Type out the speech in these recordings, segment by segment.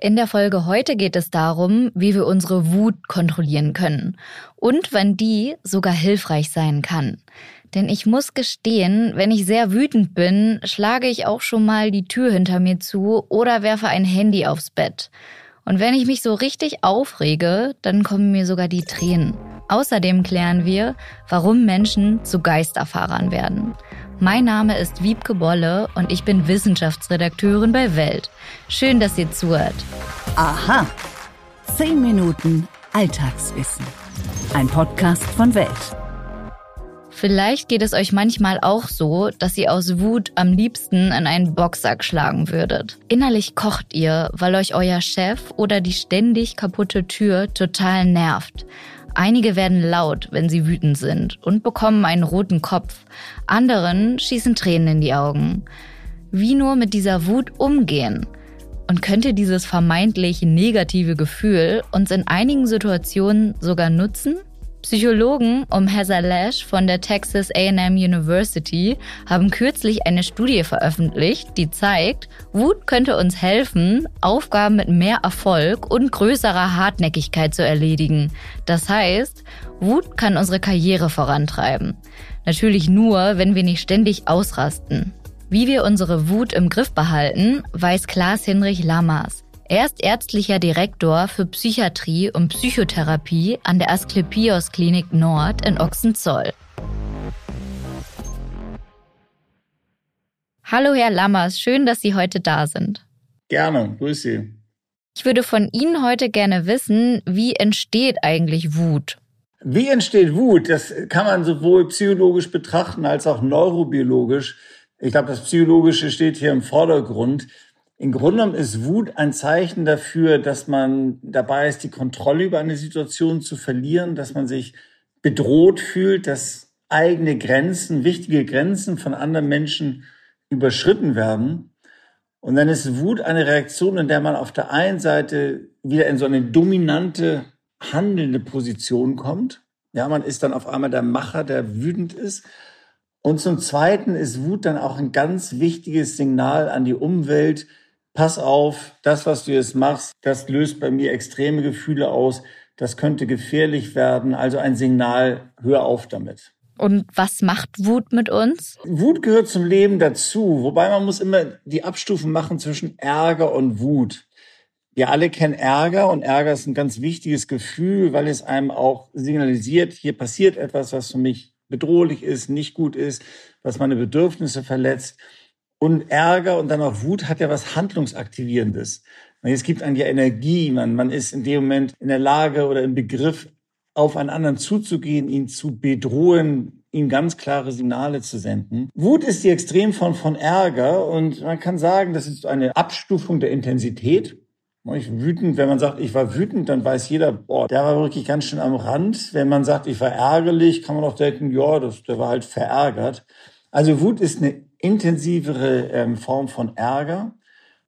In der Folge heute geht es darum, wie wir unsere Wut kontrollieren können und wann die sogar hilfreich sein kann. Denn ich muss gestehen, wenn ich sehr wütend bin, schlage ich auch schon mal die Tür hinter mir zu oder werfe ein Handy aufs Bett. Und wenn ich mich so richtig aufrege, dann kommen mir sogar die Tränen. Außerdem klären wir, warum Menschen zu Geisterfahrern werden. Mein Name ist Wiebke Bolle und ich bin Wissenschaftsredakteurin bei Welt. Schön, dass ihr zuhört. Aha. Zehn Minuten Alltagswissen. Ein Podcast von Welt. Vielleicht geht es euch manchmal auch so, dass ihr aus Wut am liebsten in einen Boxsack schlagen würdet. Innerlich kocht ihr, weil euch euer Chef oder die ständig kaputte Tür total nervt. Einige werden laut, wenn sie wütend sind und bekommen einen roten Kopf. Anderen schießen Tränen in die Augen. Wie nur mit dieser Wut umgehen? Und könnte dieses vermeintlich negative Gefühl uns in einigen Situationen sogar nutzen? Psychologen um Heather Lash von der Texas AM University haben kürzlich eine Studie veröffentlicht, die zeigt, Wut könnte uns helfen, Aufgaben mit mehr Erfolg und größerer Hartnäckigkeit zu erledigen. Das heißt, Wut kann unsere Karriere vorantreiben. Natürlich nur, wenn wir nicht ständig ausrasten. Wie wir unsere Wut im Griff behalten, weiß Klaas Hinrich Lammers. Er ist ärztlicher Direktor für Psychiatrie und Psychotherapie an der Asklepios Klinik Nord in Ochsenzoll. Hallo, Herr Lammers, schön, dass Sie heute da sind. Gerne, grüß Sie. Ich würde von Ihnen heute gerne wissen, wie entsteht eigentlich Wut? Wie entsteht Wut? Das kann man sowohl psychologisch betrachten als auch neurobiologisch. Ich glaube, das Psychologische steht hier im Vordergrund. Im Grunde genommen ist Wut ein Zeichen dafür, dass man dabei ist, die Kontrolle über eine Situation zu verlieren, dass man sich bedroht fühlt, dass eigene Grenzen, wichtige Grenzen von anderen Menschen überschritten werden. Und dann ist Wut eine Reaktion, in der man auf der einen Seite wieder in so eine dominante, handelnde Position kommt. Ja, man ist dann auf einmal der Macher, der wütend ist. Und zum Zweiten ist Wut dann auch ein ganz wichtiges Signal an die Umwelt, pass auf, das, was du jetzt machst, das löst bei mir extreme Gefühle aus, das könnte gefährlich werden, also ein Signal, hör auf damit. Und was macht Wut mit uns? Wut gehört zum Leben dazu, wobei man muss immer die Abstufen machen zwischen Ärger und Wut. Wir alle kennen Ärger und Ärger ist ein ganz wichtiges Gefühl, weil es einem auch signalisiert, hier passiert etwas, was für mich bedrohlich ist, nicht gut ist, was meine Bedürfnisse verletzt. Und Ärger und dann auch Wut hat ja was Handlungsaktivierendes. Es gibt einen ja Energie, man, man ist in dem Moment in der Lage oder im Begriff, auf einen anderen zuzugehen, ihn zu bedrohen, ihm ganz klare Signale zu senden. Wut ist die Extremform von Ärger und man kann sagen, das ist eine Abstufung der Intensität. Ich wütend, wenn man sagt, ich war wütend, dann weiß jeder, boah, der war wirklich ganz schön am Rand. Wenn man sagt, ich war ärgerlich, kann man auch denken, ja, das, der war halt verärgert. Also Wut ist eine intensivere ähm, Form von Ärger.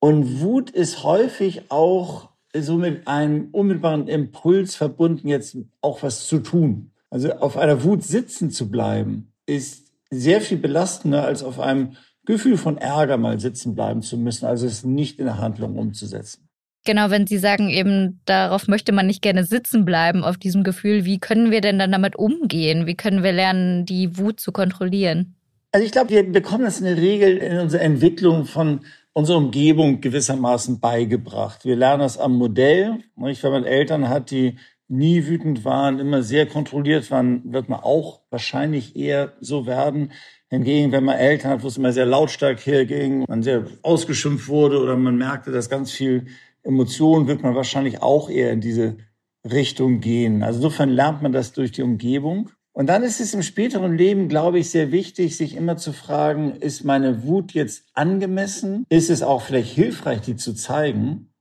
Und Wut ist häufig auch so mit einem unmittelbaren Impuls verbunden, jetzt auch was zu tun. Also auf einer Wut sitzen zu bleiben, ist sehr viel belastender, als auf einem Gefühl von Ärger mal sitzen bleiben zu müssen, also es nicht in der Handlung umzusetzen. Genau, wenn Sie sagen, eben darauf möchte man nicht gerne sitzen bleiben, auf diesem Gefühl, wie können wir denn dann damit umgehen? Wie können wir lernen, die Wut zu kontrollieren? Also ich glaube, wir bekommen das in der Regel in unserer Entwicklung von unserer Umgebung gewissermaßen beigebracht. Wir lernen das am Modell. Wenn man Eltern hat, die nie wütend waren, immer sehr kontrolliert waren, wird man auch wahrscheinlich eher so werden. Hingegen, wenn man Eltern hat, wo es immer sehr lautstark herging, man sehr ausgeschimpft wurde oder man merkte, dass ganz viel Emotionen, wird man wahrscheinlich auch eher in diese Richtung gehen. Also insofern lernt man das durch die Umgebung. Und dann ist es im späteren Leben, glaube ich, sehr wichtig, sich immer zu fragen, ist meine Wut jetzt angemessen? Ist es auch vielleicht hilfreich, die zu zeigen?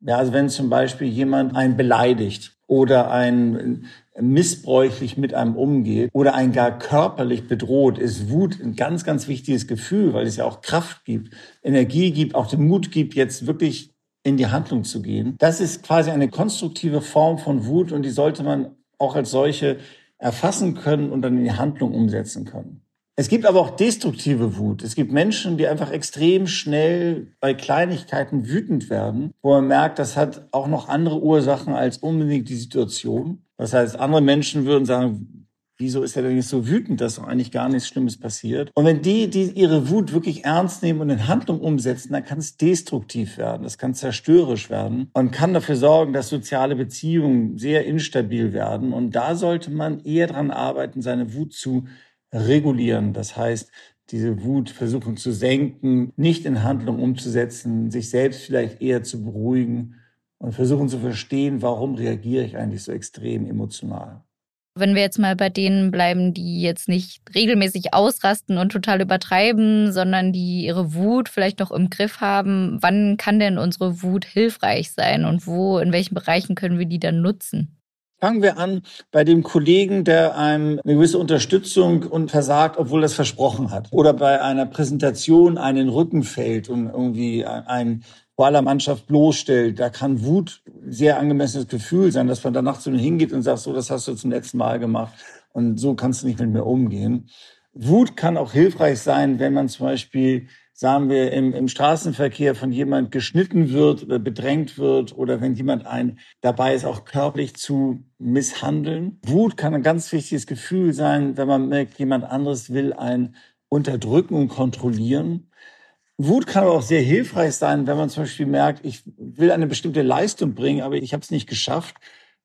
Ja, also wenn zum Beispiel jemand einen beleidigt oder ein missbräuchlich mit einem umgeht oder einen gar körperlich bedroht, ist Wut ein ganz, ganz wichtiges Gefühl, weil es ja auch Kraft gibt, Energie gibt, auch den Mut gibt, jetzt wirklich in die Handlung zu gehen. Das ist quasi eine konstruktive Form von Wut und die sollte man auch als solche erfassen können und dann in die Handlung umsetzen können. Es gibt aber auch destruktive Wut. Es gibt Menschen, die einfach extrem schnell bei Kleinigkeiten wütend werden, wo man merkt, das hat auch noch andere Ursachen als unbedingt die Situation. Das heißt, andere Menschen würden sagen, wieso ist er denn jetzt so wütend, dass doch eigentlich gar nichts Schlimmes passiert? Und wenn die, die ihre Wut wirklich ernst nehmen und in Handlung umsetzen, dann kann es destruktiv werden, das kann zerstörerisch werden und kann dafür sorgen, dass soziale Beziehungen sehr instabil werden. Und da sollte man eher dran arbeiten, seine Wut zu regulieren. Das heißt, diese Wut versuchen zu senken, nicht in Handlung umzusetzen, sich selbst vielleicht eher zu beruhigen und versuchen zu verstehen, warum reagiere ich eigentlich so extrem emotional. Wenn wir jetzt mal bei denen bleiben, die jetzt nicht regelmäßig ausrasten und total übertreiben, sondern die ihre Wut vielleicht noch im Griff haben, wann kann denn unsere Wut hilfreich sein und wo, in welchen Bereichen können wir die dann nutzen? Fangen wir an bei dem Kollegen, der einem eine gewisse Unterstützung und versagt, obwohl er es versprochen hat. Oder bei einer Präsentation einen Rücken fällt und irgendwie ein vor aller Mannschaft bloßstellt. Da kann Wut sehr angemessenes Gefühl sein, dass man danach zu ihm hingeht und sagt, so, das hast du zum letzten Mal gemacht und so kannst du nicht mit mir umgehen. Wut kann auch hilfreich sein, wenn man zum Beispiel, sagen wir, im, im Straßenverkehr von jemand geschnitten wird oder bedrängt wird oder wenn jemand ein dabei ist, auch körperlich zu misshandeln. Wut kann ein ganz wichtiges Gefühl sein, wenn man merkt, jemand anderes will ein unterdrücken und kontrollieren. Wut kann aber auch sehr hilfreich sein, wenn man zum Beispiel merkt, ich will eine bestimmte Leistung bringen, aber ich habe es nicht geschafft.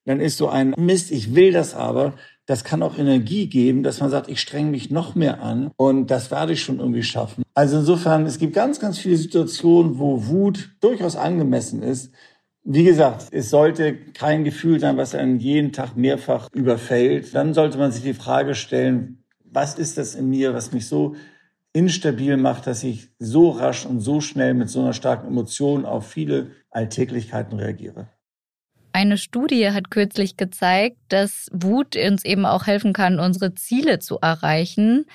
Dann ist so ein Mist, ich will das aber. Das kann auch Energie geben, dass man sagt, ich strenge mich noch mehr an und das werde ich schon irgendwie schaffen. Also insofern, es gibt ganz, ganz viele Situationen, wo Wut durchaus angemessen ist. Wie gesagt, es sollte kein Gefühl sein, was einen jeden Tag mehrfach überfällt. Dann sollte man sich die Frage stellen, was ist das in mir, was mich so instabil macht, dass ich so rasch und so schnell mit so einer starken Emotion auf viele Alltäglichkeiten reagiere. Eine Studie hat kürzlich gezeigt, dass Wut uns eben auch helfen kann, unsere Ziele zu erreichen.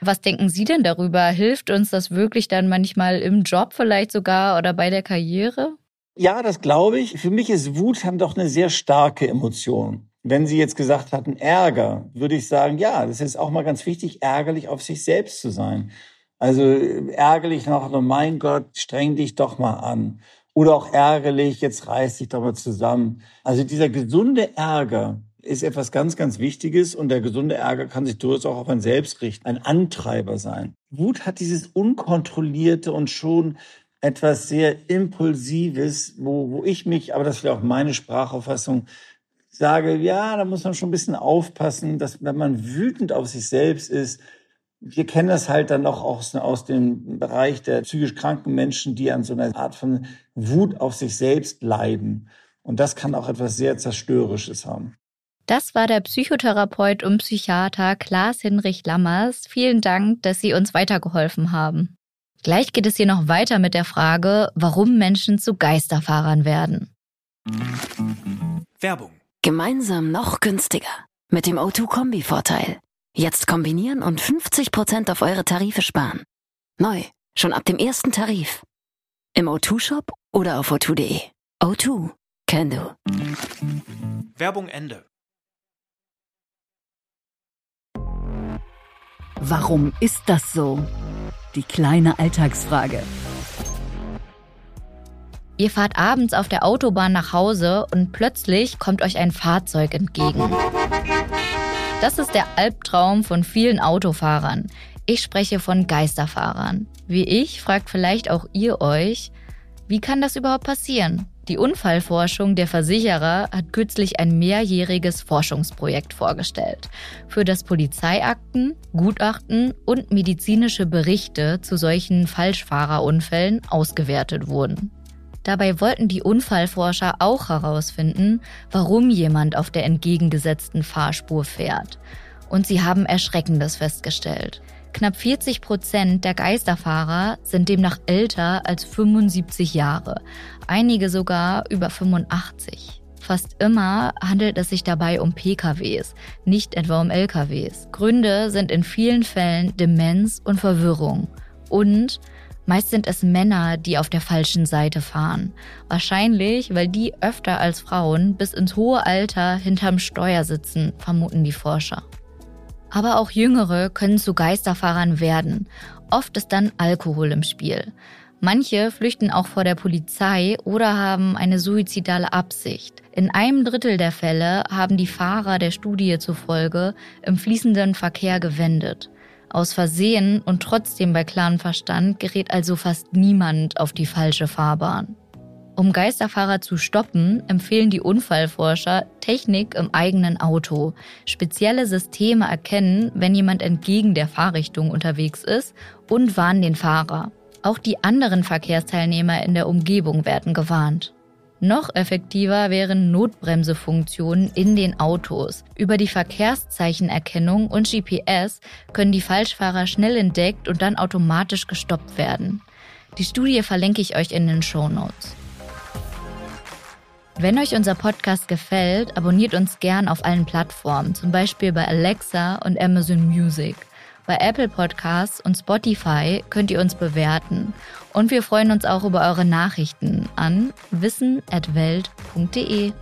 Was denken Sie denn darüber? Hilft uns das wirklich dann manchmal im Job vielleicht sogar oder bei der Karriere? Ja, das glaube ich. Für mich ist Wut dann doch eine sehr starke Emotion. Wenn Sie jetzt gesagt hatten Ärger, würde ich sagen, ja, das ist auch mal ganz wichtig, ärgerlich auf sich selbst zu sein. Also ärgerlich nach, oh mein Gott, streng dich doch mal an. Oder auch ärgerlich, jetzt reiß dich doch mal zusammen. Also dieser gesunde Ärger ist etwas ganz, ganz Wichtiges und der gesunde Ärger kann sich durchaus auch auf ein Selbst richten, ein Antreiber sein. Wut hat dieses Unkontrollierte und schon etwas sehr Impulsives, wo, wo ich mich, aber das wäre auch meine Sprachauffassung, sage, ja, da muss man schon ein bisschen aufpassen, dass wenn man wütend auf sich selbst ist, wir kennen das halt dann auch aus, aus dem Bereich der psychisch kranken Menschen, die an so einer Art von Wut auf sich selbst leiden. Und das kann auch etwas sehr Zerstörerisches haben. Das war der Psychotherapeut und Psychiater Klaas Hinrich Lammers. Vielen Dank, dass Sie uns weitergeholfen haben. Gleich geht es hier noch weiter mit der Frage, warum Menschen zu Geisterfahrern werden. Werbung Gemeinsam noch günstiger. Mit dem O2-Kombi-Vorteil. Jetzt kombinieren und 50% auf eure Tarife sparen. Neu, schon ab dem ersten Tarif. Im O2-Shop oder auf o2.de. O2, can do. Werbung Ende. Warum ist das so? Die kleine Alltagsfrage. Ihr fahrt abends auf der Autobahn nach Hause und plötzlich kommt euch ein Fahrzeug entgegen. Das ist der Albtraum von vielen Autofahrern. Ich spreche von Geisterfahrern. Wie ich fragt vielleicht auch ihr euch, wie kann das überhaupt passieren? Die Unfallforschung der Versicherer hat kürzlich ein mehrjähriges Forschungsprojekt vorgestellt, für das Polizeiakten, Gutachten und medizinische Berichte zu solchen Falschfahrerunfällen ausgewertet wurden. Dabei wollten die Unfallforscher auch herausfinden, warum jemand auf der entgegengesetzten Fahrspur fährt. Und sie haben Erschreckendes festgestellt. Knapp 40 Prozent der Geisterfahrer sind demnach älter als 75 Jahre, einige sogar über 85. Fast immer handelt es sich dabei um PKWs, nicht etwa um LKWs. Gründe sind in vielen Fällen Demenz und Verwirrung. Und Meist sind es Männer, die auf der falschen Seite fahren. Wahrscheinlich, weil die öfter als Frauen bis ins hohe Alter hinterm Steuer sitzen, vermuten die Forscher. Aber auch Jüngere können zu Geisterfahrern werden. Oft ist dann Alkohol im Spiel. Manche flüchten auch vor der Polizei oder haben eine suizidale Absicht. In einem Drittel der Fälle haben die Fahrer der Studie zufolge im fließenden Verkehr gewendet. Aus Versehen und trotzdem bei klarem Verstand gerät also fast niemand auf die falsche Fahrbahn. Um Geisterfahrer zu stoppen, empfehlen die Unfallforscher Technik im eigenen Auto. Spezielle Systeme erkennen, wenn jemand entgegen der Fahrrichtung unterwegs ist und warnen den Fahrer. Auch die anderen Verkehrsteilnehmer in der Umgebung werden gewarnt. Noch effektiver wären Notbremsefunktionen in den Autos. Über die Verkehrszeichenerkennung und GPS können die Falschfahrer schnell entdeckt und dann automatisch gestoppt werden. Die Studie verlinke ich euch in den Show Notes. Wenn euch unser Podcast gefällt, abonniert uns gern auf allen Plattformen, zum Beispiel bei Alexa und Amazon Music. Bei Apple Podcasts und Spotify könnt ihr uns bewerten. Und wir freuen uns auch über eure Nachrichten an wissen.welt.de.